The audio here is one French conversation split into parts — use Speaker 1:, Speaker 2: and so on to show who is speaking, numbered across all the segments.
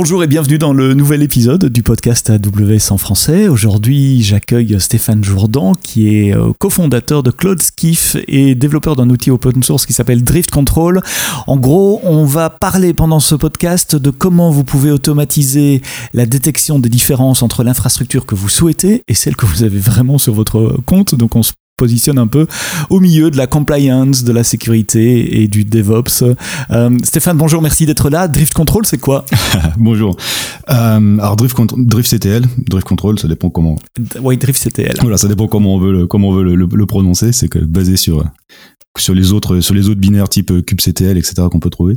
Speaker 1: Bonjour et bienvenue dans le nouvel épisode du podcast AWS en français. Aujourd'hui, j'accueille Stéphane Jourdan qui est euh, cofondateur de Cloud Skiff et développeur d'un outil open source qui s'appelle Drift Control. En gros, on va parler pendant ce podcast de comment vous pouvez automatiser la détection des différences entre l'infrastructure que vous souhaitez et celle que vous avez vraiment sur votre compte. Positionne un peu au milieu de la compliance, de la sécurité et du DevOps. Euh, Stéphane, bonjour, merci d'être là. Drift Control, c'est quoi?
Speaker 2: Bonjour. Euh, alors Drift, Drift CTL, Drift Control, ça dépend comment.
Speaker 1: Oui, Drift CTL.
Speaker 2: Voilà, ça dépend comment on veut le, comment on veut le, prononcer. C'est basé sur sur les autres sur les autres binaires type kubectl, etc. qu'on peut trouver.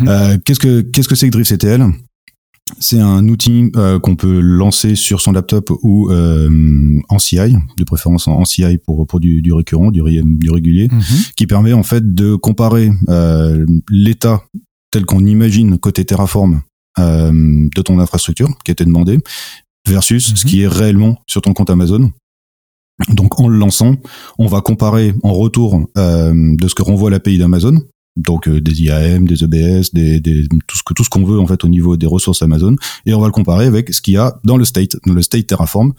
Speaker 2: Mhm. euh, qu'est-ce que qu'est-ce que c'est que Drift CTL c'est un outil euh, qu'on peut lancer sur son laptop ou euh, en CI, de préférence en, CI pour, pour du, du récurrent, du, du régulier, mhm. qui permet en fait de comparer euh, l'état tel qu'on imagine côté Terraform de ton infrastructure qui a été demandé versus ce mhm. qui est réellement sur ton compte Amazon. Donc en le lançant, on va comparer en retour de ce que renvoie l'API d'Amazon donc euh, des IAM, des EBS, tout ce que tout ce qu'on veut en fait au niveau des ressources Amazon, et on va le comparer avec ce qu'il y a dans le state, dans le state Terraform,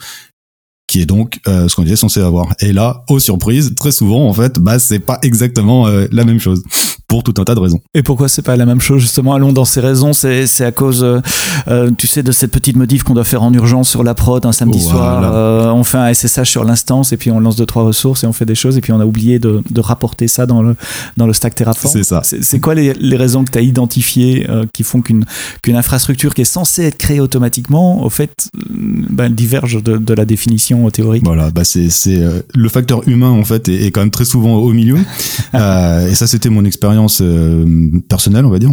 Speaker 2: qui est donc euh, ce qu'on était censé avoir. Et là, aux surprises, très souvent en fait, bah c'est pas exactement euh, la même chose pour tout un tas de raisons.
Speaker 1: Et pourquoi c'est pas la même chose justement Allons dans ces raisons, c'est c'est à cause, euh, euh, tu sais, de cette petite modif qu'on doit faire en urgence sur la prod un samedi soir. Euh, on fait un SSH sur l'instance et puis on lance deux trois ressources et on fait des choses et puis on a oublié de, de rapporter ça dans le dans le stack Terraform.
Speaker 2: C'est ça.
Speaker 1: C'est quoi les, les, raisons que tu as identifiées qui font qu'une qu'une infrastructure qui est censée être créée automatiquement, au fait, ben, diverge de, de, la définition théorique?
Speaker 2: Voilà, bah c'est c'est le facteur humain en fait est, est, quand même très souvent au milieu. et ça, c'était mon expérience euh, personnelle, on va dire.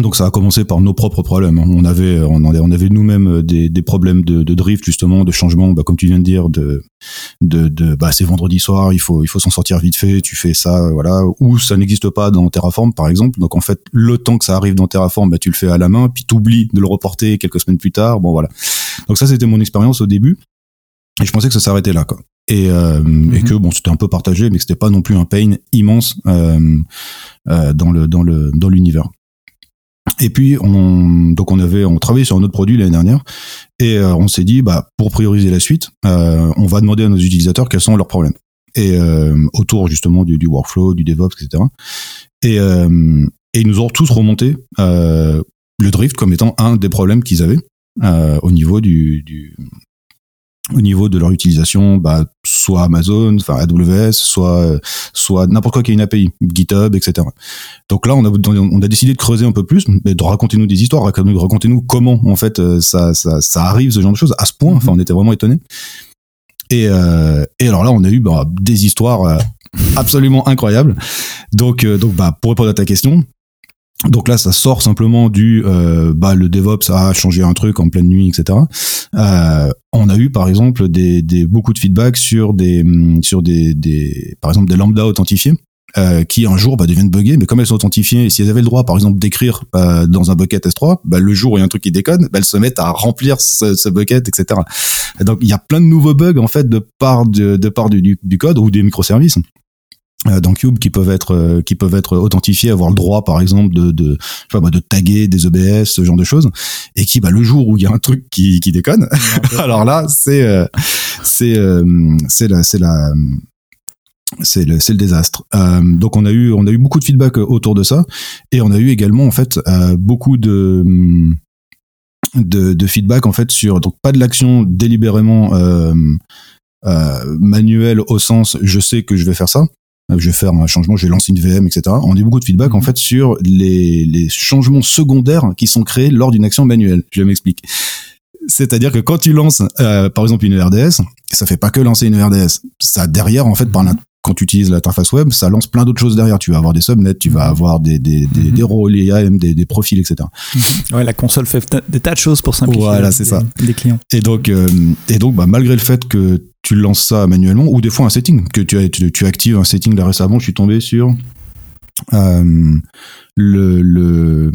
Speaker 2: Donc ça a commencé par nos propres problèmes. On avait, on avait nous-mêmes euh, des, problèmes de, drift justement, de changement, bah, comme tu viens de dire, de, de, bah, c'est vendredi soir, il faut, il faut s'en sortir vite fait. Tu fais ça, voilà. Ou ça n'existe pas dans Terraform, par exemple. Donc en fait, le temps que ça arrive dans Terraform, bah, tu le fais à la main, puis t'oublies de le reporter quelques semaines plus tard. Bon voilà. Donc ça, c'était mon expérience au début. Et je pensais que ça s'arrêtait là, quoi et, euh, et mhm. que bon c'était un peu partagé mais que c'était pas non plus un pain immense euh, euh, dans le dans le dans l'univers. Et puis on donc on avait on travaillait sur un autre produit l'année dernière et euh, on s'est dit bah pour prioriser la suite euh, on va demander à nos utilisateurs quels sont leurs problèmes. Et autour justement du, du, workflow du DevOps etc et et ils nous ont tous remonté le drift comme étant un des problèmes qu'ils avaient au niveau du, du, au niveau de leur utilisation, bah, soit Amazon, enfin AWS, soit soit n'importe quoi qui est une API, GitHub, etc. Donc là, on a on a décidé de creuser un peu plus, mais de raconter nous des histoires, raconter nous comment en fait euh, ça, ça ça arrive ce genre de choses à ce point. Enfin, on était vraiment étonnés. Et euh, et alors là, on a eu bah, des histoires euh, absolument incroyables. Donc donc bah pour répondre à ta question, donc là, ça sort simplement du euh, bah le DevOps a changé un truc en pleine nuit, etc. Euh, on a eu par exemple des, des beaucoup de feedback sur des sur des, des par exemple des lambda authentifiés. Euh, qui un jour bah, deviennent buggés, mais comme elles sont authentifiées, si elles avaient le droit, par exemple, d'écrire euh, dans un bucket S3, bah, le jour où il y a un truc qui déconne, bah, elles se mettent à remplir ce, ce bucket, etc. donc il y a plein de nouveaux bugs en fait de part de, de part du, du code ou des microservices dans Cube qui peuvent être euh, qui peuvent être authentifiés, avoir le droit par exemple de de de taguer des EBS, ce genre de choses, et qui bah le jour où il y a un truc qui qui déconne, alors là c'est euh, c'est c'est la c'est la c'est le, le désastre. donc on a eu on a eu beaucoup de feedback autour de ça. Et on a eu également en fait beaucoup de de, de feedback en fait sur donc pas de l'action délibérément euh, manuelle au sens je sais que je vais faire ça euh, je vais faire un changement, je vais lancer une VM, etc. On a eu beaucoup de feedback en mhm. fait sur les, les changements secondaires qui sont créés lors d'une action manuelle. Je m'explique. C'est-à-dire que quand tu lances, euh, par exemple, une RDS, ça fait pas que lancer une RDS. Ça derrière, en fait, par mhm. quand tu utilises l'interface web, ça lance plein d'autres choses derrière. Tu vas avoir des subnets, tu vas mhm. avoir des, des, des, des rôles IAM, des, des profils, etc.
Speaker 1: Ouais, la console fait des tas de choses pour simplifier
Speaker 2: voilà, c'est ça.
Speaker 1: les clients.
Speaker 2: Et donc, euh, et donc bah, malgré le fait que tu lances ça manuellement ou des fois un setting que tu, tu, tu actives un setting là récemment je suis tombé sur euh, le le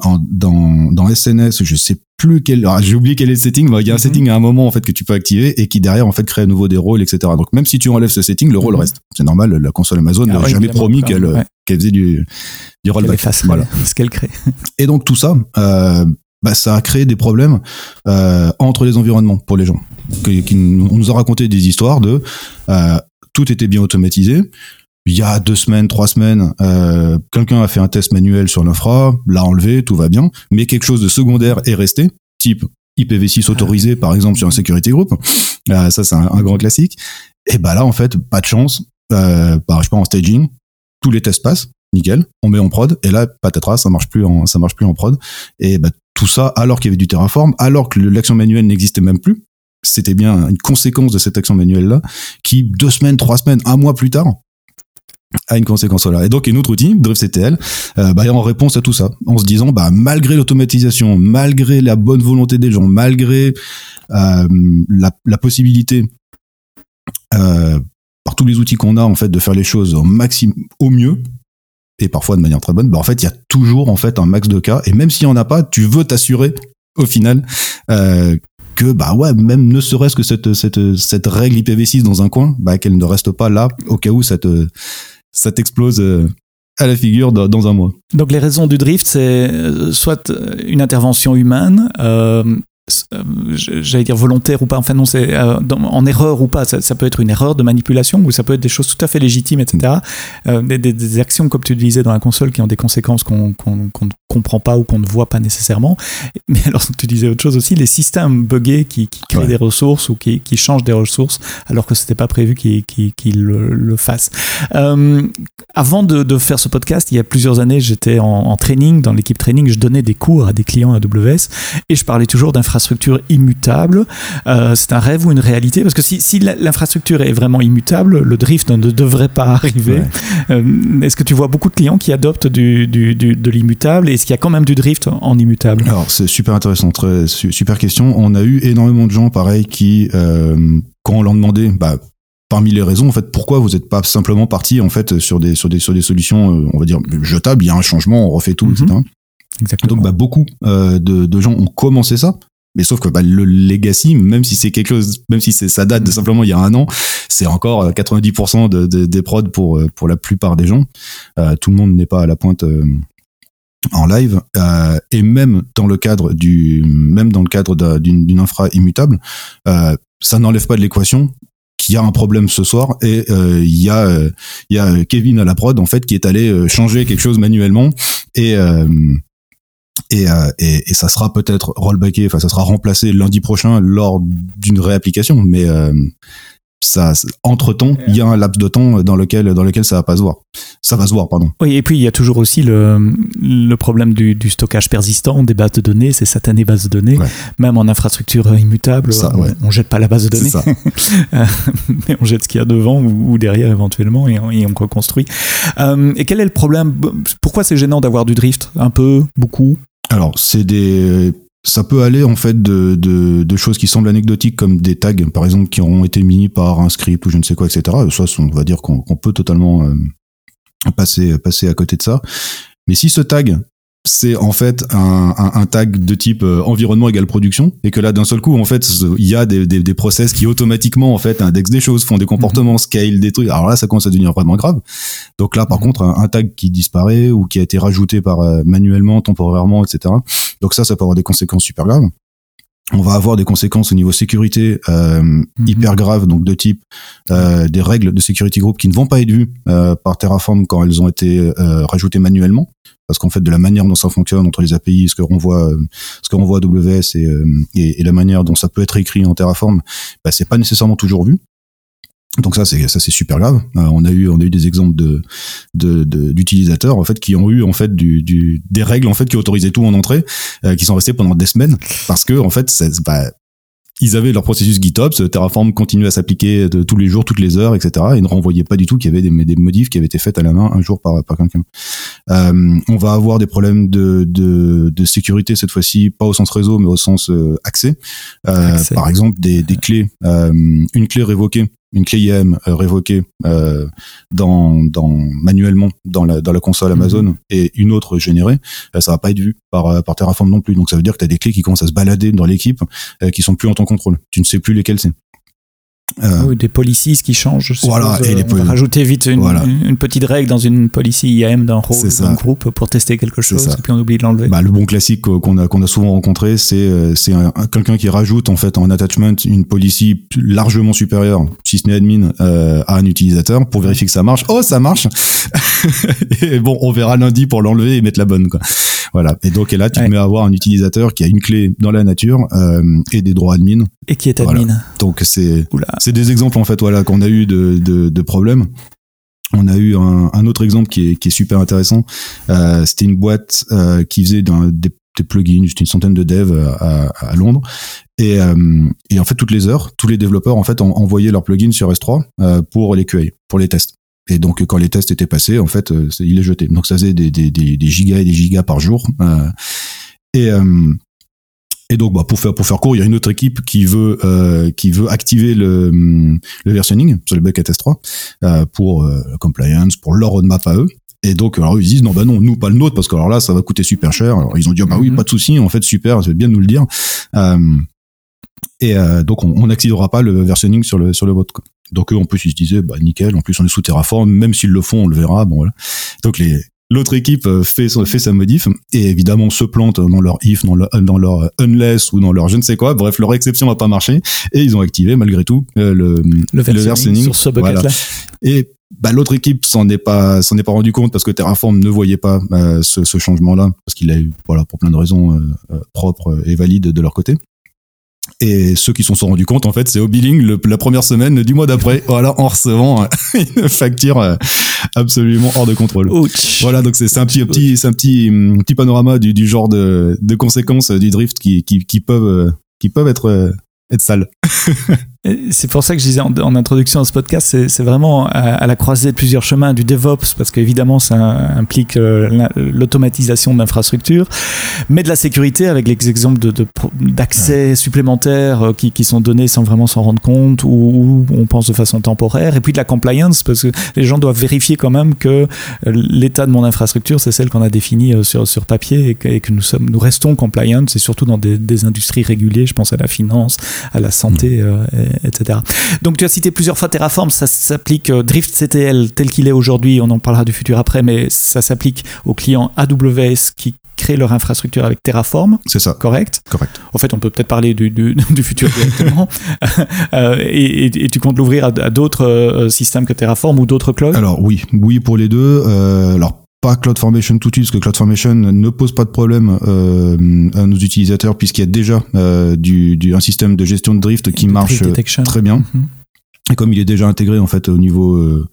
Speaker 2: en, dans dans SNS je sais plus quel j'ai oublié quel est le setting il y a un mhm. setting à un moment en fait que tu peux activer et qui derrière en fait crée à nouveau des rôles etc donc même si tu enlèves ce setting le rôle mhm. reste. C'est normal la console Amazon n'a ah jamais promis qu'elle qu'elle faisait du du rollback.
Speaker 1: Voilà. ce qu'elle crée.
Speaker 2: Et donc tout ça euh, bah, ça a créé des problèmes euh, entre les environnements pour les gens. Qui, qui nous- on nous a raconté des histoires de euh, tout était bien automatisé. Il y a deux semaines, trois semaines, euh, quelqu'un a fait un test manuel sur l'infra, l'a enlevé, tout va bien, mais quelque chose de secondaire est resté, type IPv6 autorisé par exemple sur un security group. Ça c'est un, un grand classique. Et bah là en fait pas de chance. Euh, bah, je sais pas en staging, tous les tests passent, nickel, on met en prod et là patatras, ça marche plus en ça marche plus en prod. Et bah, tout ça alors qu'il y avait du Terraform, alors que l'action manuelle n'existait même plus. C'était bien une conséquence de cette action manuelle là, qui deux semaines, trois semaines, un mois plus tard a une conséquence là. Et donc une autre outil, DriftCTL, euh, bah, en réponse à tout ça, en se disant bah malgré l'automatisation, malgré la bonne volonté des gens, malgré euh, la, la possibilité euh, par tous les outils qu'on a en fait de faire les choses au maximum, au mieux et parfois de manière très bonne, bah en fait il y a toujours en fait un max de cas et même s'il y en a pas, tu veux t'assurer au final euh, que bah ouais même ne serait-ce que cette cette cette règle IPv6 dans un coin, bah qu'elle ne reste pas là au cas où ça te ça t'explose euh, à la figure dans, un mois.
Speaker 1: Donc les raisons du drift, c'est euh, soit une intervention humaine, euh, j'allais dire volontaire ou pas, enfin non, c'est euh, en erreur ou pas, ça, ça peut être une erreur de manipulation ou ça peut être des choses tout à fait légitimes, etc. Euh, des, des- actions, comme tu le disais, dans la console qui ont des conséquences qu'on ne comprend pas ou qu'on ne voit pas nécessairement. Mais alors, tu disais autre chose aussi, les systèmes buggés qui, qui créent
Speaker 2: Ouais.
Speaker 1: des ressources ou qui, qui changent des ressources alors que c'était pas prévu qu'ils qu'ils le, le fassent. Euh, avant de, de faire ce podcast, il y a plusieurs années, j'étais en, en training, dans l'équipe training, je donnais des cours à des clients AWS et je parlais toujours d'infrastructure immutable. Euh, c'est un rêve ou une réalité? Parce que si, si l'infrastructure est vraiment immutable, le drift ne devrait pas arriver.
Speaker 2: Ouais.
Speaker 1: Euh, Est-ce que tu vois beaucoup de clients qui adoptent du, du- du- de l'immutable et qu'il y a quand même du drift en immutable
Speaker 2: Alors c'est super intéressant, très su- super question. On a eu énormément de gens pareil qui, euh, quand on leur demandait, bah, parmi les raisons en fait, pourquoi vous n'êtes pas simplement parti en fait sur des sur des sur des solutions, euh, on va dire jetables, il y a un changement, on refait tout,
Speaker 1: Mhm.
Speaker 2: etc.
Speaker 1: Exactement.
Speaker 2: Donc bah, beaucoup euh, de, de gens ont commencé ça. Mais sauf que bah, le legacy, même si c'est quelque chose, même si c'est ça date de simplement il y a un an, c'est encore euh, 90% de, de- des prods pour euh, pour la plupart des gens. Euh, tout le monde n'est pas à la pointe euh, en live. Euh, et même dans le cadre du, même dans le cadre d'un- d'une infra immutable, euh, ça n'enlève pas de l'équation qu'il y a un problème ce soir et euh, il y a euh, il y a Kevin à la prod en fait qui est allé euh, changer quelque chose manuellement et et, et, et ça sera peut-être rollbacké, enfin ça sera remplacé lundi prochain lors d'une réapplication, mais ça, entre temps, il y a un laps de temps dans lequel dans lequel ça va pas se voir. Ça va se voir, pardon.
Speaker 1: Oui, et puis il y a toujours aussi le, le problème du, du stockage persistant des bases de données, ces satanées bases de données.
Speaker 2: Ouais.
Speaker 1: Même en infrastructure immutable,
Speaker 2: Ça,
Speaker 1: on,
Speaker 2: ouais.
Speaker 1: on jette pas la base de données,
Speaker 2: ça.
Speaker 1: mais on jette ce qu'il y a devant ou, ou derrière éventuellement et on, et on reconstruit. Euh, et quel est le problème? Pourquoi c'est gênant d'avoir du drift? Un peu? Beaucoup?
Speaker 2: Alors, c'est des ça peut aller en fait de, de, de choses qui semblent anecdotiques comme des tags par exemple qui auront été mis par un script ou je ne sais quoi etc. Ça on va dire qu'on peut totalement euh, passer passer à côté de ça. Mais si ce tag c'est en fait un, un, un tag de type euh, environnement égale production. Et que là d'un seul coup en fait il y a des, des, des process qui automatiquement en fait indexent des choses font des comportements scale des trucs. Alors là ça commence à devenir vraiment grave. Donc là par contre un, un tag qui disparaît ou qui a été rajouté par euh, manuellement temporairement etc donc ça ça peut avoir des conséquences super graves. On va avoir des conséquences au niveau sécurité euh,
Speaker 1: Mhm.
Speaker 2: hyper graves, donc de type euh, des règles de security group qui ne vont pas être vues euh, par Terraform quand elles ont été euh, rajoutées manuellement, parce qu'en fait de la manière dont ça fonctionne entre les API, ce que renvoie euh, ce que renvoie AWS et, euh, et, et la manière dont ça peut être écrit en Terraform, bah, c'est pas nécessairement toujours vu. Donc ça c'est ça c'est super grave. Euh, on a eu on a eu des exemples de de- de- d'utilisateurs en fait qui ont eu en fait du, du des règles en fait qui autorisaient tout en entrée, euh, qui sont restés pendant des semaines parce que en fait bah, ils avaient leur processus GitOps, Terraform continuait à s'appliquer tous les jours, toutes les heures, etc. Ils ne renvoyaient pas du tout qu'il y avait des, des modifs qui avaient été faites à la main un jour par, par quelqu'un. Euh, on va avoir des problèmes de, de, de sécurité cette fois-ci, pas au sens réseau, mais au sens euh, accès. Euh,
Speaker 1: Accès.
Speaker 2: Par exemple, des, des clés, euh, une clé révoquée, une clé IAM euh, révoquée euh, dans, dans manuellement dans la, dans la console Amazon et une autre générée, euh, ça va pas être vu par, par Terraform non plus. Donc ça veut dire que tu as des clés qui commencent à se balader dans l'équipe euh, qui sont plus en ton contrôle. Tu ne sais plus lesquelles c'est.
Speaker 1: Euh, oui, des policies qui changent.
Speaker 2: Voilà,
Speaker 1: et les on va rajouter vite une, une, petite règle dans une policy IAM d'un groupe pour tester quelque chose et puis on oublie de l'enlever.
Speaker 2: Bah, le bon classique qu'on a qu'on a souvent rencontré, c'est euh, quelqu'un qui rajoute en fait en attachment une policy largement supérieure, si ce n'est admin, euh, à un utilisateur pour vérifier que ça marche. Oh, ça marche. et bon, on verra lundi pour l'enlever et mettre la bonne quoi. Voilà. Et donc et là, tu ouais. mets à avoir un utilisateur qui a une clé dans la nature euh, et des droits admin.
Speaker 1: Et qui est admin.
Speaker 2: Donc c'est c'est des exemples en fait voilà qu'on a eu de, de, de, problèmes. On a eu un, un, autre exemple qui est, qui est super intéressant. Euh, C'était une boîte euh, qui faisait des, des, plugins, juste une centaine de devs à, à Londres. Et, euh, et, en fait, toutes les heures, tous les développeurs en fait envoyé leurs plugins sur S3 euh, pour les QA, pour les tests. Et donc, quand les tests étaient passés, en fait, euh, il les jetait. Donc, ça faisait des, des, des, gigas et des gigas par jour. Euh, et, euh, et donc, bah, pour faire pour faire court, il y a une autre équipe qui veut euh, qui veut activer le, le versioning sur le bucket S3 euh, pour euh, compliance, pour leur roadmap à eux. Et donc, alors ils disent non bah non, nous pas le nôtre parce que alors là ça va coûter super cher. Alors ils ont dit oh, bah oui, mm-hmm. pas de souci, en fait super, c'est bien de nous le dire. et donc on n'activera pas le versioning sur le sur le vôtre. Quoi. Donc eux, en plus, ils se disaient, bah nickel, en plus on est sous Terraform, même s'ils le font, on le verra, bon voilà. Donc les, L'autre équipe euh, fait, fait sa modif et évidemment se plante dans leur if, dans leur, dans leur unless ou dans leur je ne sais quoi. Bref, leur exception n'a pas marché et ils ont activé malgré tout euh, le,
Speaker 1: le, versioning sur ce bucket.
Speaker 2: Et bah, l'autre équipe s'en est pas s'en est pas rendu compte parce que Terraform ne voyait pas euh, ce, ce changement là parce qu'il a eu voilà pour plein de raisons euh, propres et valides de leur côté. Et ceux qui s'en sont rendus compte, en fait, c'est au billing le, la première semaine du mois d'après, voilà, en recevant une facture euh, absolument hors de contrôle.
Speaker 1: Ouch.
Speaker 2: Voilà, donc c'est un petit, petit, c'est un petit, petit panorama du, du genre de, de conséquences du drift qui, qui, qui peuvent, euh, qui peuvent être, euh, être sales.
Speaker 1: C'est pour ça que je disais en, introduction à ce podcast, c'est vraiment à, la croisée de plusieurs chemins du DevOps, parce qu'évidemment, ça implique euh, l'automatisation de l'infrastructure, mais de la sécurité avec les exemples d'accès de, de, supplémentaires euh, qui, qui, sont donnés sans vraiment s'en rendre compte, ou, on pense de façon temporaire, et puis de la compliance, parce que les gens doivent vérifier quand même que euh, l'état de mon infrastructure, c'est celle qu'on a définie sur, sur papier, et que, et que, nous, sommes, nous restons compliant, c'est surtout dans des, des, industries régulées, je pense à la finance, à la santé. Mmh etc. Donc tu as cité plusieurs fois Terraform, ça s'applique euh, Drift CTL tel qu'il est aujourd'hui, on en parlera du futur après, mais ça s'applique aux clients AWS qui créent leur infrastructure avec Terraform.
Speaker 2: C'est ça.
Speaker 1: Correct?
Speaker 2: Correct.
Speaker 1: En fait, on peut peut-être parler du, du, du, futur directement. euh, et, et, tu comptes l'ouvrir à, à d'autres euh, systèmes que Terraform ou d'autres clouds?
Speaker 2: Alors oui, oui pour les deux. Euh, alors pas CloudFormation tout de suite, parce que CloudFormation ne pose pas de problème euh, à nos utilisateurs puisqu'il y a déjà euh, du, du, un système de gestion de drift qui marche euh, très bien. Mm-hmm. Et comme il est déjà intégré en fait au niveau euh,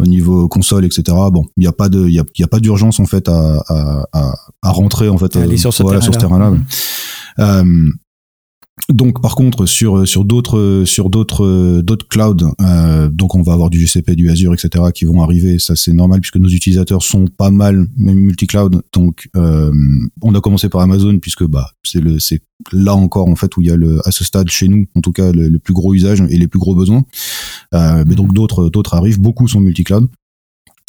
Speaker 2: au niveau console etc. Bon, il n'y a pas de il y a, y a, pas d'urgence en fait à, à, à, à rentrer en fait
Speaker 1: sur ce
Speaker 2: voilà,
Speaker 1: terrain-là.
Speaker 2: Terrain mm-hmm. Donc par contre sur sur d'autres sur d'autres d'autres clouds, euh, donc on va avoir du GCP, du Azure, etc. qui vont arriver. Ça c'est normal puisque nos utilisateurs sont pas mal multi-cloud. Donc euh, on a commencé par Amazon puisque bah c'est le c'est là encore en fait où il y a le à ce stade chez nous en tout cas le, le plus gros usage et les plus gros besoins. Euh, mais donc d'autres d'autres arrivent. Beaucoup sont multi-cloud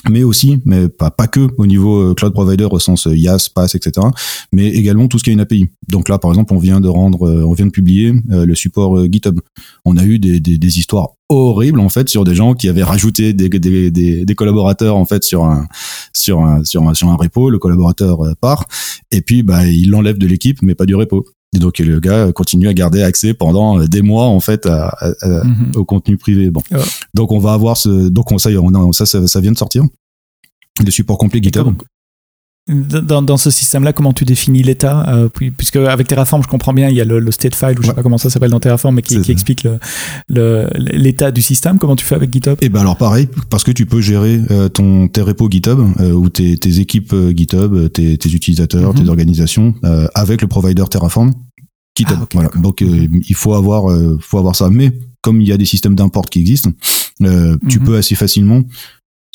Speaker 2: mais aussi, mais pas, pas que au niveau euh, cloud provider au sens euh, IaaS, PaaS, etc., mais également tout ce qui est une API. Donc là, par exemple, on vient de rendre, euh, on vient de publier le support GitHub. On a eu des, des, des, histoires horribles en fait sur des gens qui avaient rajouté des, des, des, des collaborateurs en fait sur un sur un sur un sur un repo. Le collaborateur part et puis bah il l'enlève de l'équipe, mais pas du repo. Et donc le gars continue à garder accès pendant des mois en fait à, à, à, mm -hmm. au contenu privé. Bon, oh. donc on va avoir ce, donc on, ça, on a, ça, ça, ça, vient de sortir. Le support complet GitHub.
Speaker 1: Dans, dans, ce système-là, comment tu définis l'état euh, Puisque avec Terraform, je comprends bien, il y a le, le state file, ou je sais pas comment ça s'appelle dans Terraform, mais qui, qui explique l'état du système. Comment tu fais avec GitHub?
Speaker 2: Eh ben alors pareil, parce que tu peux gérer euh, ton tes repos GitHub euh, ou tes, tes équipes GitHub, tes, tes utilisateurs, mm -hmm. tes organisations avec le provider Terraform GitHub. Ah, okay, voilà. Donc euh, il faut avoir euh, faut avoir ça. Mais comme il y a des systèmes d'import qui existent, euh, tu mm -hmm. peux assez facilement.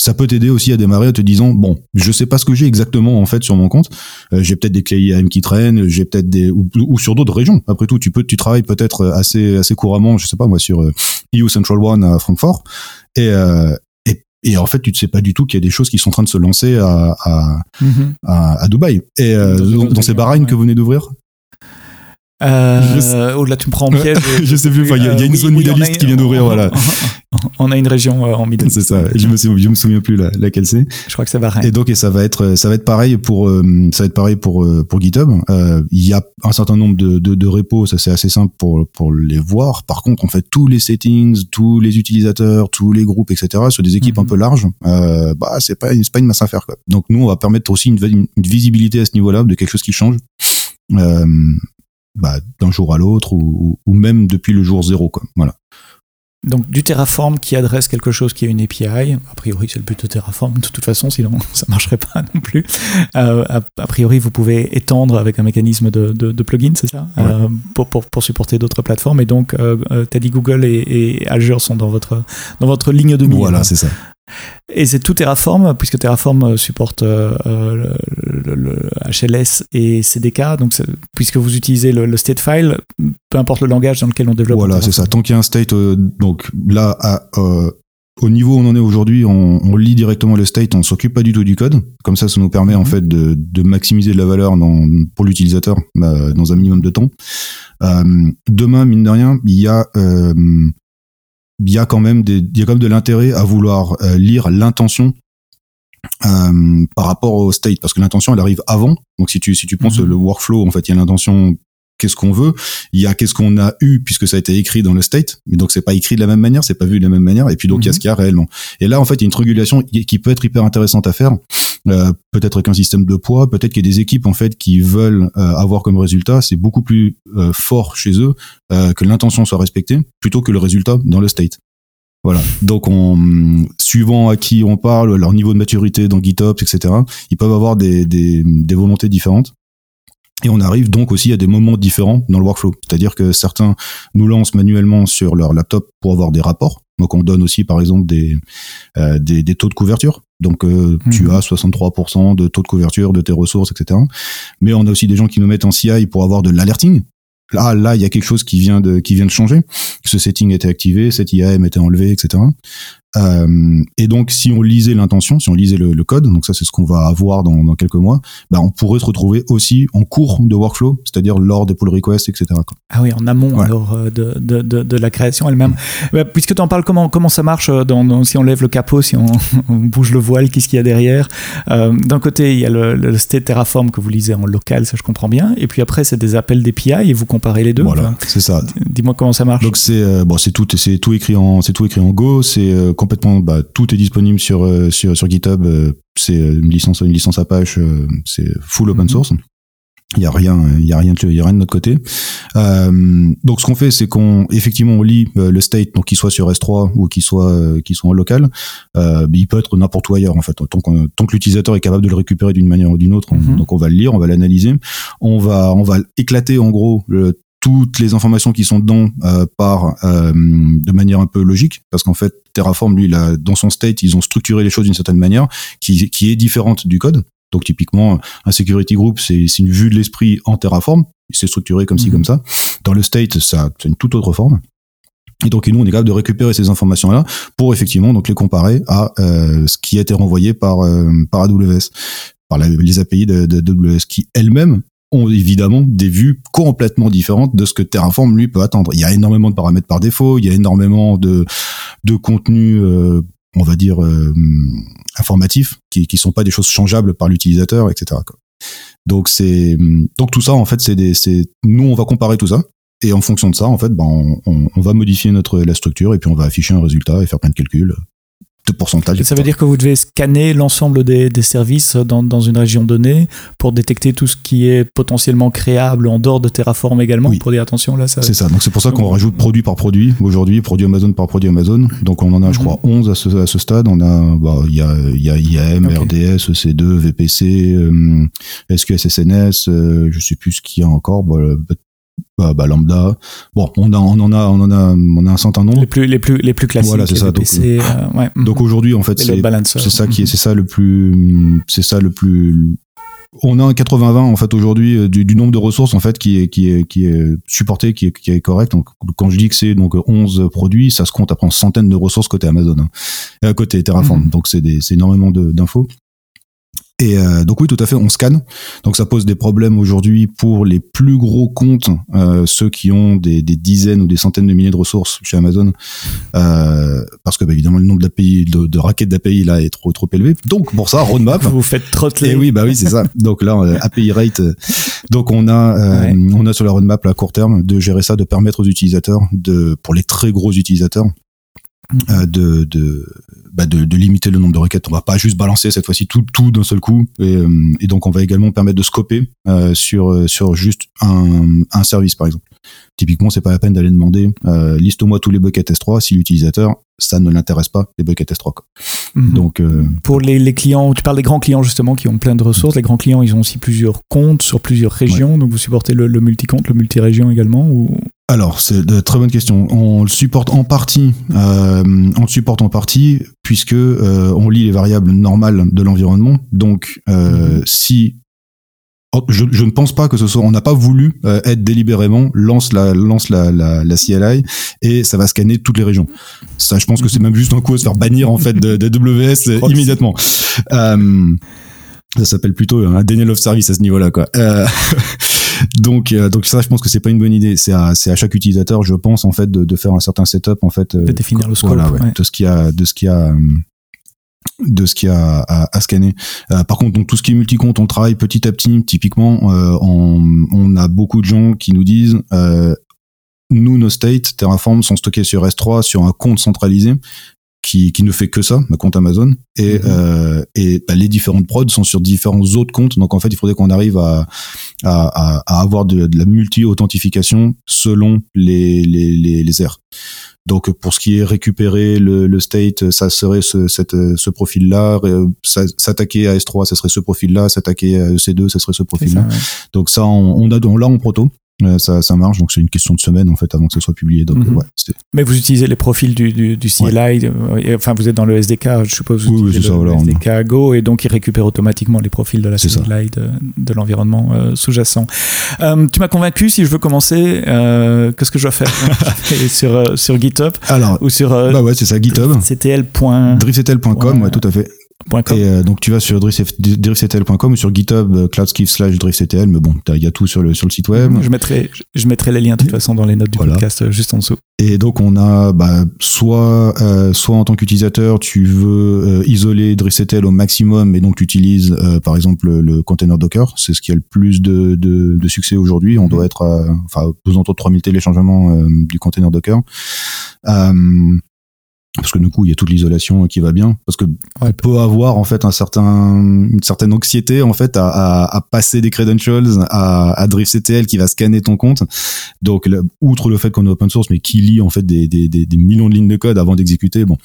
Speaker 2: Ça peut t'aider aussi à démarrer en te disant bon, je sais pas ce que j'ai exactement en fait sur mon compte. Euh, j'ai peut-être des clés IAM qui traînent, j'ai peut-être des ou, ou sur d'autres régions. Après tout, tu peux tu travailles peut-être assez assez couramment, je sais pas moi sur EU Central One à Francfort et et, et en fait, tu ne sais pas du tout qu'il y a des choses qui sont en train de se lancer à, à, mm -hmm. à, à Dubaï. Et euh, dans, dans ces Bahreïn ouais. que vous venez d'ouvrir?
Speaker 1: Euh, oh là, tu me prends en piège.
Speaker 2: je sais plus. Il y, a une zone oui, qui vient d'ouvrir. Voilà.
Speaker 1: On a une région en Middle
Speaker 2: C'est ça. Je me souviens, je me souviens plus laquelle c'est.
Speaker 1: Je crois que ça va rien.
Speaker 2: Et donc, et ça va être, ça va être pareil pour, ça va être pareil pour pour GitHub. Il y a un certain nombre de de, de repos. Ça c'est assez simple pour pour les voir. Par contre, on fait tous les settings, tous les utilisateurs, tous les groupes, etc. sur des équipes un mhm. peu larges. Euh, bah, c'est pas c'est pas une masse à faire quoi. Donc nous, on va permettre aussi une, une visibilité à ce niveau-là de quelque chose qui change. Euh, bah, d'un jour à l'autre ou, ou, même depuis le jour zéro. Quoi. Voilà.
Speaker 1: Donc du Terraform qui adresse quelque chose qui est une API. A priori, c'est le but de Terraform de toute façon, sinon ça marcherait pas non plus. Euh, a, priori, vous pouvez étendre avec un mécanisme de, de, de plugin, c'est ça, euh, pour, pour, pour, supporter d'autres plateformes. Et donc, euh, euh as dit Google et, et, Azure sont dans votre dans votre ligne de mire.
Speaker 2: Voilà, c'est ça.
Speaker 1: Et c'est tout Terraform, puisque Terraform euh, supporte euh, le, HLS et CDK. Donc, puisque vous utilisez le, state file, peu importe le langage dans lequel on développe.
Speaker 2: Voilà, c'est ça. Tant qu'il y a un state, euh, donc là, à, au niveau où on en est aujourd'hui, on, lit directement le state, on s'occupe pas du tout du code. Comme ça, ça nous permet en mhm. fait de, de, maximiser de la valeur dans, pour l'utilisateur dans un minimum de temps. demain, mine de rien, il y a il y a quand même des, il y a quand même de l'intérêt à vouloir euh, lire l'intention euh, par rapport au state parce que l'intention elle arrive avant. Donc si tu si tu penses mhm. le workflow en fait il y a l'intention qu'est-ce qu'on veut. Il y a qu'est-ce qu'on a eu puisque ça a été écrit dans le state. Mais donc c'est pas écrit de la même manière c'est pas vu de la même manière. Et puis donc il y a mhm. ce qu'il y a réellement. Et là en fait il y a une régulation qui peut être hyper intéressante à faire euh, peut-être qu'un système de poids, peut-être qu'il y a des équipes en fait qui veulent euh, avoir comme résultat, c'est beaucoup plus euh, fort chez eux que l'intention soit respectée plutôt que le résultat dans le state. Voilà. Donc, on, suivant à qui on parle, leur niveau de maturité dans GitOps, etc., ils peuvent avoir des, des, des volontés différentes. Et on arrive donc aussi à des moments différents dans le workflow. C'est-à-dire que certains nous lancent manuellement sur leur laptop pour avoir des rapports. Donc on donne aussi par exemple des, euh, des, des, taux de couverture. Donc euh, tu mhm. as 63% de taux de couverture de tes ressources, etc. Mais on a aussi des gens qui nous mettent en CI pour avoir de l'alerting. Là, là, il y a quelque chose qui vient de qui vient de changer. Ce setting était activé, cet IAM était enlevé, etc. Euh, et donc, si on lisait l'intention, si on lisait le, code, donc ça c'est ce qu'on va avoir dans, dans quelques mois, bah, on pourrait se retrouver aussi en cours de workflow, c'est-à-dire lors des pull requests, etc.
Speaker 1: Ah oui, en amont alors euh, de, de, de, de, la création elle-même. Bah, puisque tu en parles, comment, comment ça marche euh, dans, si on lève le capot, si on, bouge le voile, qu'est-ce qu'il y a derrière? Euh, D'un côté, il y a le, le, state Terraform que vous lisez en local, ça je comprends bien, et puis après c'est des appels d'API et vous comparez les deux.
Speaker 2: Voilà, c'est ça.
Speaker 1: Dis-moi comment ça marche.
Speaker 2: Donc c'est bon, c'est tout, tout écrit en, c'est tout écrit en Go, c'est complètement, bah, tout est disponible sur euh, sur, sur GitHub. Euh, c'est une licence une licence Apache, euh, c'est full open mhm. source. Il y a rien, il y a rien, il y a rien de notre côté. Euh, donc ce qu'on fait, c'est qu'on effectivement on lit le state, donc qu'il soit sur S3 ou qu'il soit qu'il soit en local. Euh, il peut être n'importe où ailleurs en fait. Tant, tant que l'utilisateur est capable de le récupérer d'une manière ou d'une autre, mhm. donc on va le lire, on va l'analyser, on va on va éclater en gros le toutes les informations qui sont dedans euh, par euh, de manière un peu logique parce qu'en fait Terraform lui là dans son state ils ont structuré les choses d'une certaine manière qui qui est différente du code. Donc typiquement un security group c'est une vue de l'esprit en Terraform. C'est structuré comme ci mhm. comme ça. Dans le state ça c'est une toute autre forme. Et donc nous on est capable de récupérer ces informations là pour effectivement donc les comparer à euh, ce qui a été renvoyé par par AWS par les API de, de AWS qui elles-mêmes ont évidemment des vues complètement différentes de ce que Terraform lui peut attendre. Il y a énormément de paramètres par défaut, il y a énormément de de contenus euh, on va dire euh, informatifs qui qui sont pas des choses changeables par l'utilisateur, etc. Donc c'est donc tout ça en fait c'est des c'est nous on va comparer tout ça et en fonction de ça en fait ben on, on va modifier notre la structure et puis on va afficher un résultat et faire plein de calculs pourcentage.
Speaker 1: Ça veut dire que vous devez scanner l'ensemble des, services dans, dans, une région donnée pour détecter tout ce qui est potentiellement créable en dehors de Terraform également, pour dire attention là.
Speaker 2: Ça... C'est ça, donc c'est pour ça qu'on rajoute produit par produit aujourd'hui, produit Amazon par produit Amazon. Donc on en a, je crois, 11 mhm. à ce, à ce stade. On a, bah, il y a, y a IAM, RDS, EC2, VPC, euh, SQSSNS, euh, je sais plus ce qu'il y a encore. Bah, bah, bah, lambda. Bon, on, a, on en a, on en a, on a un certain nombre.
Speaker 1: Les plus, les plus, les plus classiques. Voilà, c'est ça. donc, euh, ouais.
Speaker 2: donc aujourd'hui, en fait, c'est, c'est ça qui est, c'est ça le plus, c'est ça le plus. On a un 80-20 en fait aujourd'hui euh, du, du, nombre de ressources en fait qui est qui est qui est supporté, qui est qui est correct. Donc quand je dis que c'est donc 11 produits, ça se compte après en centaines de ressources côté Amazon, hein, côté Terraform. Mm-hmm. Donc c'est des c'est énormément de, d'infos. Et euh, donc oui, tout à fait, on scanne. Donc ça pose des problèmes aujourd'hui pour les plus gros comptes, euh, ceux qui ont des, des, dizaines ou des centaines de milliers de ressources chez Amazon, euh, parce que bah, évidemment le nombre d'API, de, de raquettes d'API là est trop trop élevé. Donc pour ça, roadmap.
Speaker 1: Vous faites trotler.
Speaker 2: Et oui, bah oui, c'est ça. Donc là, euh, API rate. donc on a euh, on a sur la roadmap à court terme de gérer ça, de permettre aux utilisateurs de pour les très gros utilisateurs euh, de, de, bah de, de, limiter le nombre de requêtes. On va pas juste balancer cette fois-ci tout, tout d'un seul coup. Et, euh, et, donc, on va également permettre de scoper euh, sur, euh, sur juste un, un service, par exemple. Typiquement, c'est pas la peine d'aller demander euh, liste-moi tous les buckets S3 si l'utilisateur ça ne l'intéresse pas les buckets S3. Quoi.
Speaker 1: Mm -hmm. Donc euh, pour les, les, clients, tu parles des grands clients justement qui ont plein de ressources. Les grands clients, ils ont aussi plusieurs comptes sur plusieurs régions. Ouais. Donc vous supportez le, le multi-compte, le multi-région également ou
Speaker 2: alors, c'est de très bonne question. On le supporte en partie. Euh, on le supporte en partie puisque euh, on lit les variables normales de l'environnement. Donc, euh, mmh. si je, je, ne pense pas que ce soit. On n'a pas voulu euh, être délibérément lance la lance la, la, la, CLI et ça va scanner toutes les régions. Ça, je pense que c'est même juste un coup à se faire bannir en fait de, de WS immédiatement. Euh, ça s'appelle plutôt un denial of service à ce niveau-là, quoi. Euh, donc, euh, donc ça, je pense que c'est pas une bonne idée. C'est à, c'est à chaque utilisateur, je pense, en fait, de, de faire un certain setup, en fait,
Speaker 1: de définir le scope,
Speaker 2: voilà, ouais,
Speaker 1: ouais.
Speaker 2: de ce qu'il y a, de ce qu'il y a de ce qu'il y a à, à scanner. Euh, par contre, donc tout ce qui est multi-compte, on travaille petit à petit. Typiquement, euh, on, on, a beaucoup de gens qui nous disent euh, nous, nos states, Terraform sont stockés sur S3 sur un compte centralisé qui, qui ne fait que ça, un compte Amazon, et, mm -hmm. et bah, les différentes prods sont sur différents autres comptes. Donc en fait, il faudrait qu'on arrive à, à, à, avoir de, de la multi-authentification selon les, les, les, les aires. Donc pour ce qui est récupérer le, le state, ça serait ce, cette, ce profil-là. S'attaquer à S3, ça serait ce profil-là. S'attaquer à EC2, ça serait ce profil-là. Ouais. Donc ça, on, on a on l'a en proto. Euh, ça, ça marche, donc c'est une question de semaine en fait avant que ce soit publié. Donc, mm -hmm. ouais,
Speaker 1: Mais vous utilisez les profils du, du, du CLI, ouais. euh, enfin vous êtes dans le SDK, je suppose, vous
Speaker 2: oui,
Speaker 1: utilisez
Speaker 2: oui,
Speaker 1: le,
Speaker 2: ça,
Speaker 1: SDK Go, et donc il récupère automatiquement les profils de la CLI de, de l'environnement euh, sous-jacent. Euh, tu m'as convaincu, si je veux commencer, euh, qu'est-ce que je dois faire sur, sur GitHub
Speaker 2: Alors,
Speaker 1: ou sur
Speaker 2: bah ouais, c'est ça, GitHub.
Speaker 1: CTL.
Speaker 2: driftctl.com, ouais, tout à fait. Et euh, donc tu vas sur driftctl.com ou sur GitHub euh, cloudskiff slash driftctl, mais bon, il y a tout sur le sur le site web.
Speaker 1: Je mettrai je mettrai les liens de toute façon dans les notes du voilà. podcast euh, juste en dessous.
Speaker 2: Et donc on a bah, soit euh, soit en tant qu'utilisateur tu veux euh, isoler driftctl au maximum et donc tu utilises euh, par exemple le, container Docker, c'est ce qui a le plus de, de, de succès aujourd'hui. On doit être à, enfin aux alentours de 3000 téléchargements du container Docker parce que du coup il y a toute l'isolation qui va bien. Parce que ouais. peut avoir en fait un certain une certaine anxiété en fait à, à, à passer des credentials à, à driftctl qui va scanner ton compte. Donc le, outre le fait qu'on est open source mais qui lit en fait des, des, des, des millions de lignes de code avant d'exécuter bon.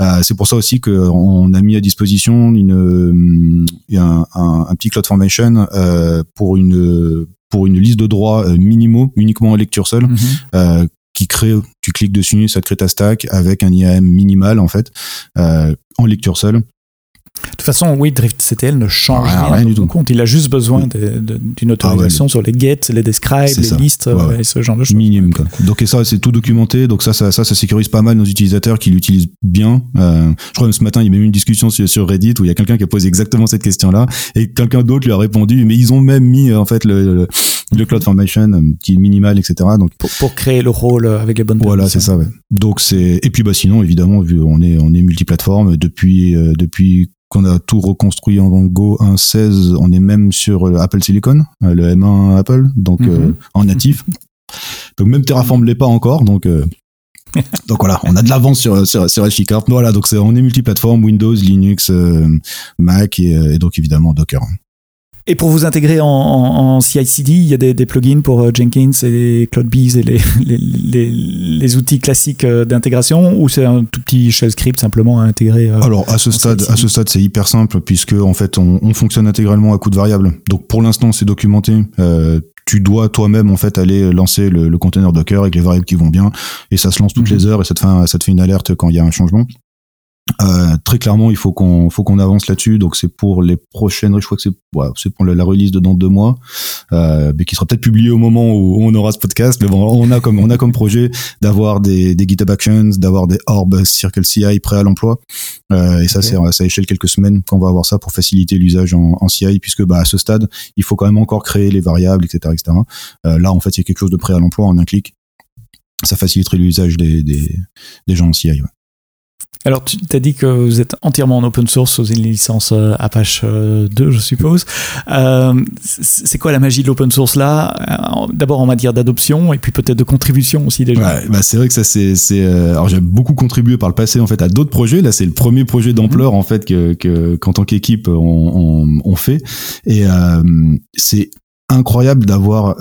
Speaker 2: Euh, c'est pour ça aussi qu'on a mis à disposition une, un, un, un petit cloud formation euh, pour une pour une liste de droits euh, minimaux uniquement en lecture seule. Mm -hmm qui crée, tu cliques dessus, ça crée ta stack avec un IAM minimal en fait, euh, en lecture seule.
Speaker 1: De toute façon, oui, DriftCTL ne change rien, rien, rien du tout. Compte. Il a juste besoin d'une autorisation ah ouais, sur les get, les describe, les
Speaker 2: ça.
Speaker 1: listes
Speaker 2: ouais, ouais.
Speaker 1: et ce genre de choses.
Speaker 2: Minimum. Quoi. Donc et ça, c'est tout documenté. Donc ça, ça, ça, ça, sécurise pas mal nos utilisateurs qui l'utilisent bien. Euh, je crois que ce matin, il y a même eu une discussion sur, sur Reddit où il y a quelqu'un qui a posé exactement cette question-là et quelqu'un d'autre lui a répondu. Mais ils ont même mis en fait le, le, le cloud formation qui est minimal, etc. Donc
Speaker 1: pour, pour créer le rôle avec les bonnes.
Speaker 2: Voilà, c'est ça. Ouais. Donc c'est et puis bah sinon évidemment vu on est on est multiplateforme depuis euh, depuis qu'on a tout reconstruit en Go 1.16, on est même sur Apple Silicon, le M1 Apple, donc mm -hmm. euh, en natif. Donc même Terraform l'est pas encore, donc euh, donc voilà, on a de l'avance sur sur sur. Voilà, donc c'est on est multiplateforme, Windows, Linux, euh, Mac et, et, donc évidemment Docker.
Speaker 1: Et pour vous intégrer en, en, en CI/CD, il y a des, des plugins pour Jenkins et CloudBees et les, les, les, les outils classiques d'intégration, ou c'est un tout petit shell script simplement à intégrer
Speaker 2: Alors à ce stade, à ce stade, c'est hyper simple puisque en fait, on, on, fonctionne intégralement à coup de variable. Donc pour l'instant, c'est documenté. Euh, tu dois toi-même en fait aller lancer le, le, container Docker avec les variables qui vont bien et ça se lance toutes -hmm. les heures et ça te fait, ça te fait une alerte quand il y a un changement. Euh, très clairement, il faut qu'on faut qu'on avance là-dessus. Donc c'est pour les prochaines, je crois que c'est ouais, c'est pour la, release de dans deux mois, euh, mais qui sera peut-être publié au moment où on aura ce podcast. Mais bon, on a comme on a comme projet d'avoir des, des GitHub Actions, d'avoir des Orb Circle CI prêts à l'emploi. Euh, et ça c'est ça échelle quelques semaines qu'on va avoir ça pour faciliter l'usage en, en, CI, puisque bah à ce stade, il faut quand même encore créer les variables, etc., etc. Euh, là en fait, il y a quelque chose de prêt à l'emploi en un clic. Ça faciliterait l'usage des, des, des gens en CI. Ouais.
Speaker 1: Alors, tu as dit que vous êtes entièrement en open source sous une licence euh, Apache 2, euh, je suppose. Euh, c'est quoi la magie de l'open source là? D'abord en matière d'adoption et puis peut-être de contribution aussi déjà.
Speaker 2: Ouais, bah c'est vrai que ça c'est c'est alors j'ai beaucoup contribué par le passé en fait à d'autres projets. Là, c'est le premier projet d'ampleur en fait que qu'en tant qu'équipe on, on, on, fait et c'est incroyable d'avoir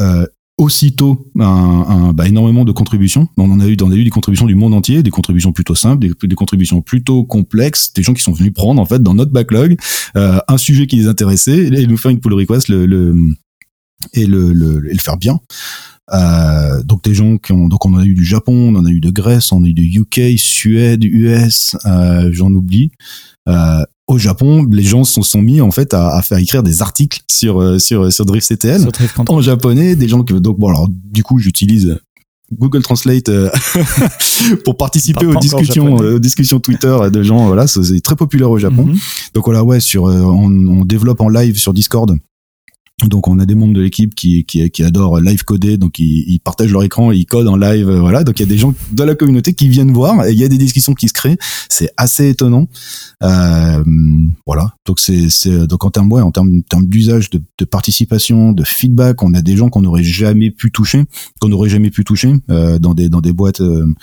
Speaker 2: aussitôt un, bah, énormément de contributions. On en a eu, on a eu des contributions du monde entier, des contributions plutôt simples, des, contributions plutôt complexes, des gens qui sont venus prendre en fait dans notre backlog euh, un sujet qui les intéressait et nous faire une pull request le, le et le, le, et le faire bien. Euh, donc des gens qui ont donc on en a eu du Japon, on en a eu de Grèce, on a eu de UK, Suède, US, euh, j'en oublie. Euh, au Japon, les gens se sont mis en fait à, faire écrire des articles sur euh, sur sur DriftCTL en japonais, des gens que donc bon alors du coup j'utilise Google Translate euh, pour participer aux discussions aux discussions Twitter de gens voilà c'est très populaire au Japon. Mhm. Donc voilà ouais sur on, on développe en live sur Discord donc on a des membres de l'équipe qui, qui, qui adorent live coder, donc ils, ils, partagent leur écran, ils codent en live, euh, voilà. Donc il y a des gens de la communauté qui viennent voir, et il y a des discussions qui se créent. C'est assez étonnant, euh, voilà. Donc c'est donc en termes ouais, en termes, termes d'usage, de, de, participation, de feedback, on a des gens qu'on n'aurait jamais pu toucher, qu'on n'aurait jamais pu toucher euh, dans des dans des boîtes euh, euh,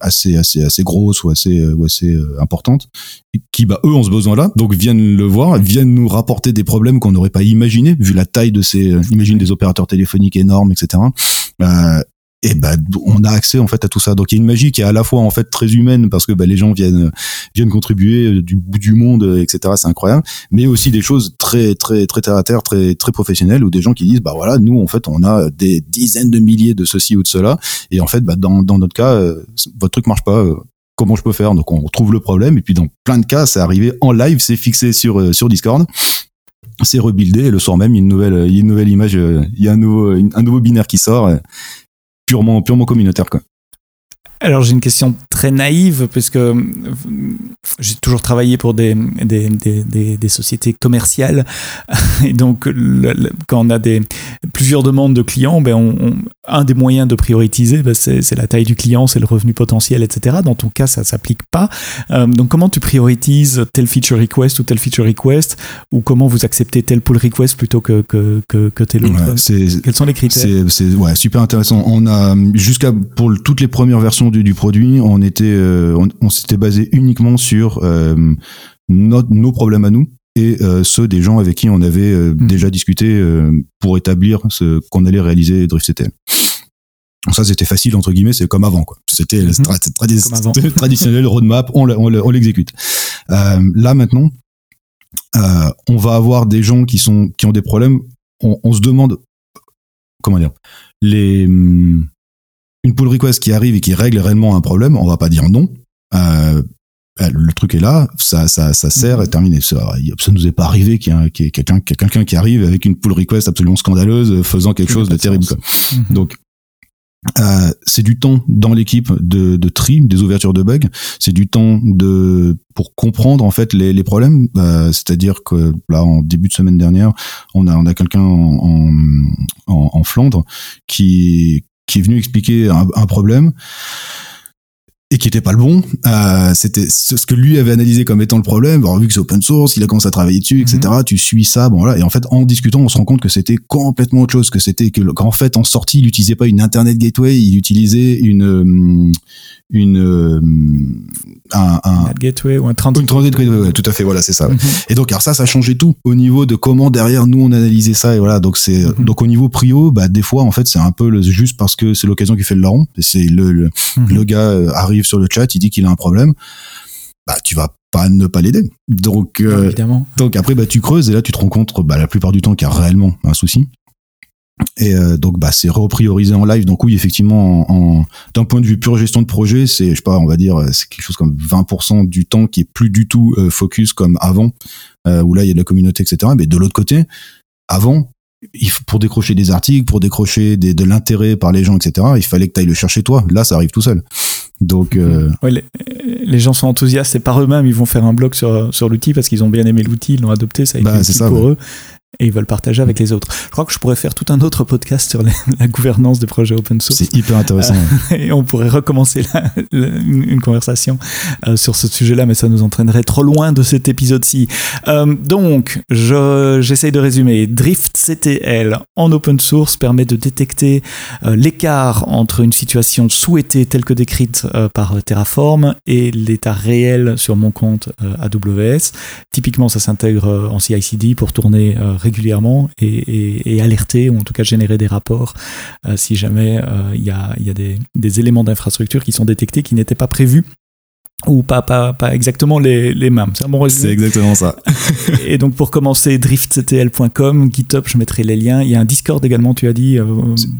Speaker 2: assez assez assez grosses ou assez ou assez importantes, qui bah eux ont ce besoin-là, donc viennent le voir, viennent nous rapporter des problèmes qu'on n'aurait pas imaginé vu la taille de ces, euh, imagine des opérateurs téléphoniques énormes, etc. Euh, et ben on a accès en fait à tout ça. Donc il y a une magie qui est à la fois en fait très humaine parce que bah, les gens viennent viennent contribuer du bout du monde etc c'est incroyable. Mais aussi des choses très très très terre à terre très très professionnelles ou des gens qui disent bah voilà nous en fait on a des dizaines de milliers de ceci ou de cela. Et en fait bah, dans dans notre cas euh, votre truc marche pas comment je peux faire? Donc on trouve le problème. Et puis dans plein de cas c'est arrivé en live c'est fixé sur sur Discord. C'est rebuildé et le soir même il y a une nouvelle, il y a une nouvelle image, euh, il y a un nouveau, un nouveau binaire qui sort, euh, purement, purement communautaire quoi.
Speaker 1: Alors j'ai une question très naïve puisque euh, j'ai toujours travaillé pour des, des, des, des, sociétés commerciales et donc quand on a des, plusieurs demandes de clients, ben on, un des moyens de prioriser, ben c'est la taille du client, c'est le revenu potentiel, etc. Dans ton cas, ça s'applique pas. Euh, donc comment tu priorises tel feature request ou tel feature request ou comment vous acceptez tel pull request plutôt que, que, que, que tel autre Quels sont les critères?
Speaker 2: C'est ouais, super intéressant. On a jusqu'à pour toutes les premières versions du, produit, on était, euh, on, s'était basé uniquement sur euh, nos problèmes à nous et euh, ceux des gens avec qui on avait mmh. déjà discuté pour établir ce qu'on allait réaliser DriftCTL. Donc ça c'était facile entre guillemets, c'est comme avant quoi. C'était mmh. traditionnel roadmap, on l'exécute. là maintenant, on va avoir des gens qui sont qui ont des problèmes. On, on se demande comment dire les hum, une pull request qui arrive et qui règle réellement un problème, on va pas dire non. Euh, le truc est là, ça, ça, ça sert et terminé. Ça, ça nous est pas arrivé qu'il y ait, quelqu'un, qui arrive avec une pull request absolument scandaleuse, faisant quelque chose de terrible. Mhm. Donc, euh, c'est du temps dans l'équipe de, de tri, des ouvertures de bugs. C'est du temps de pour comprendre en fait les, les problèmes. Euh, C'est-à-dire que là, en début de semaine dernière, on a on a quelqu'un en, en, en Flandre qui qui est venu expliquer un, problème et qui était pas le bon. Euh, c'était ce que lui avait analysé comme étant le problème. Alors, vu que c'est open source, il a commencé à travailler dessus, etc. Mhm. Tu suis ça, bon voilà. Et en fait, en discutant, on se rend compte que c'était complètement autre chose. Que c'était que qu'en fait, en sortie, il utilisait pas une internet gateway, il utilisait une euh, une euh, un, un
Speaker 1: gateway ou un
Speaker 2: transit, une transit gateway, ouais, tout à fait, voilà, c'est ça. Mhm. Et donc alors ça, ça a changé tout au niveau de comment derrière nous on analysait ça et voilà. Donc c'est mhm. donc au niveau prio, bah des fois en fait c'est un peu le, juste parce que c'est l'occasion qui fait le larron. C'est le le, le gars euh, arrive sur le chat, il dit qu'il a un problème. Bah tu vas pas ne pas l'aider. Donc euh, donc après bah tu creuses et là tu te rends compte bah la plupart du temps qu'il y a réellement un souci. Et euh, donc, bah, c'est repriorisé en live. Donc oui, effectivement, en, d'un point de vue pure gestion de projet, c'est, je sais pas, on va dire, c'est quelque chose comme 20% du temps qui est plus du tout euh, focus comme avant, euh, où là il y a de la communauté, etc. Mais de l'autre côté, avant, il, pour décrocher des articles, pour décrocher des, de l'intérêt par les gens, etc. Il fallait que tu ailles le chercher toi. Là, ça arrive tout seul. Donc, euh...
Speaker 1: les, les, gens sont enthousiastes et par eux-mêmes, ils vont faire un blog sur, sur l'outil parce qu'ils ont bien aimé l'outil, ils l'ont adopté, ça a été bah, ça, pour eux et ils veulent partager avec les autres. Je crois que je pourrais faire tout un autre podcast sur la gouvernance des projets open source.
Speaker 2: C'est hyper intéressant.
Speaker 1: Euh, et on pourrait recommencer une, conversation euh, sur ce sujet-là, mais ça nous entraînerait trop loin de cet épisode-ci. Euh, donc, j'essaye de résumer. Drift CTL en open source permet de détecter l'écart entre une situation souhaitée telle que décrite par Terraform et l'état réel sur mon compte AWS. Typiquement, ça s'intègre en CI/CD pour tourner régulièrement et, alerter, ou en tout cas générer des rapports euh, si jamais euh, il y a, y a des, des éléments d'infrastructure qui sont détectés qui n'étaient pas prévus ou pas, pas, pas exactement les, les mêmes.
Speaker 2: C'est bon C'est exactement ça.
Speaker 1: et donc pour commencer, driftctl.com, GitHub, je mettrai les liens. Il y a un Discord également, tu as dit, euh,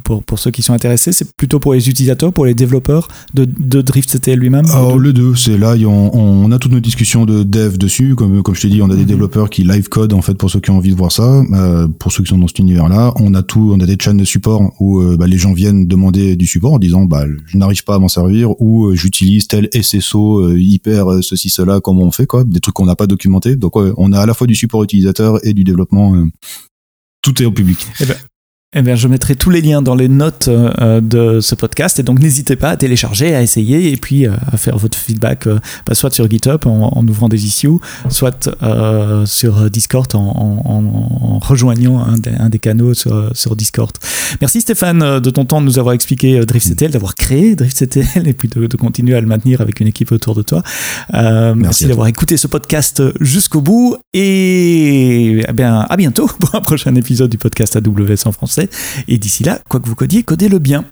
Speaker 1: pour, pour ceux qui sont intéressés. C'est plutôt pour les utilisateurs, pour les développeurs de, de driftctl lui-même
Speaker 2: Alors le deux, c'est là, on, on, a toutes nos discussions de dev dessus. Comme, comme je t'ai dit, on a des mhm. développeurs qui live code en fait pour ceux qui ont envie de voir ça. Euh, pour ceux qui sont dans cet univers-là, on a tout, on a des channels de support où euh, bah, les gens viennent demander du support en disant bah je n'arrive pas à m'en servir ou j'utilise tel SSO hyper euh, ceci cela comment on fait quoi. Des trucs qu'on n'a pas documenté donc on a à la fois du support utilisateur et du développement euh, tout est au public.
Speaker 1: Eh ben, eh bien, je mettrai tous les liens dans les notes euh, de ce podcast et donc n'hésitez pas à télécharger, à essayer et puis euh, à faire votre feedback euh, bah, soit sur GitHub en, en, ouvrant des issues, soit sur Discord en, en rejoignant un des, un des, canaux sur, sur, Discord. Merci Stéphane de ton temps de nous avoir expliqué DriftCTL, d'avoir créé DriftCTL et puis de, de, continuer à le maintenir avec une équipe autour de toi. merci, merci d'avoir écouté ce podcast jusqu'au bout et eh bien, à bientôt pour un prochain épisode du podcast AWS en Et d'ici là, quoi que vous codiez, codez-le bien.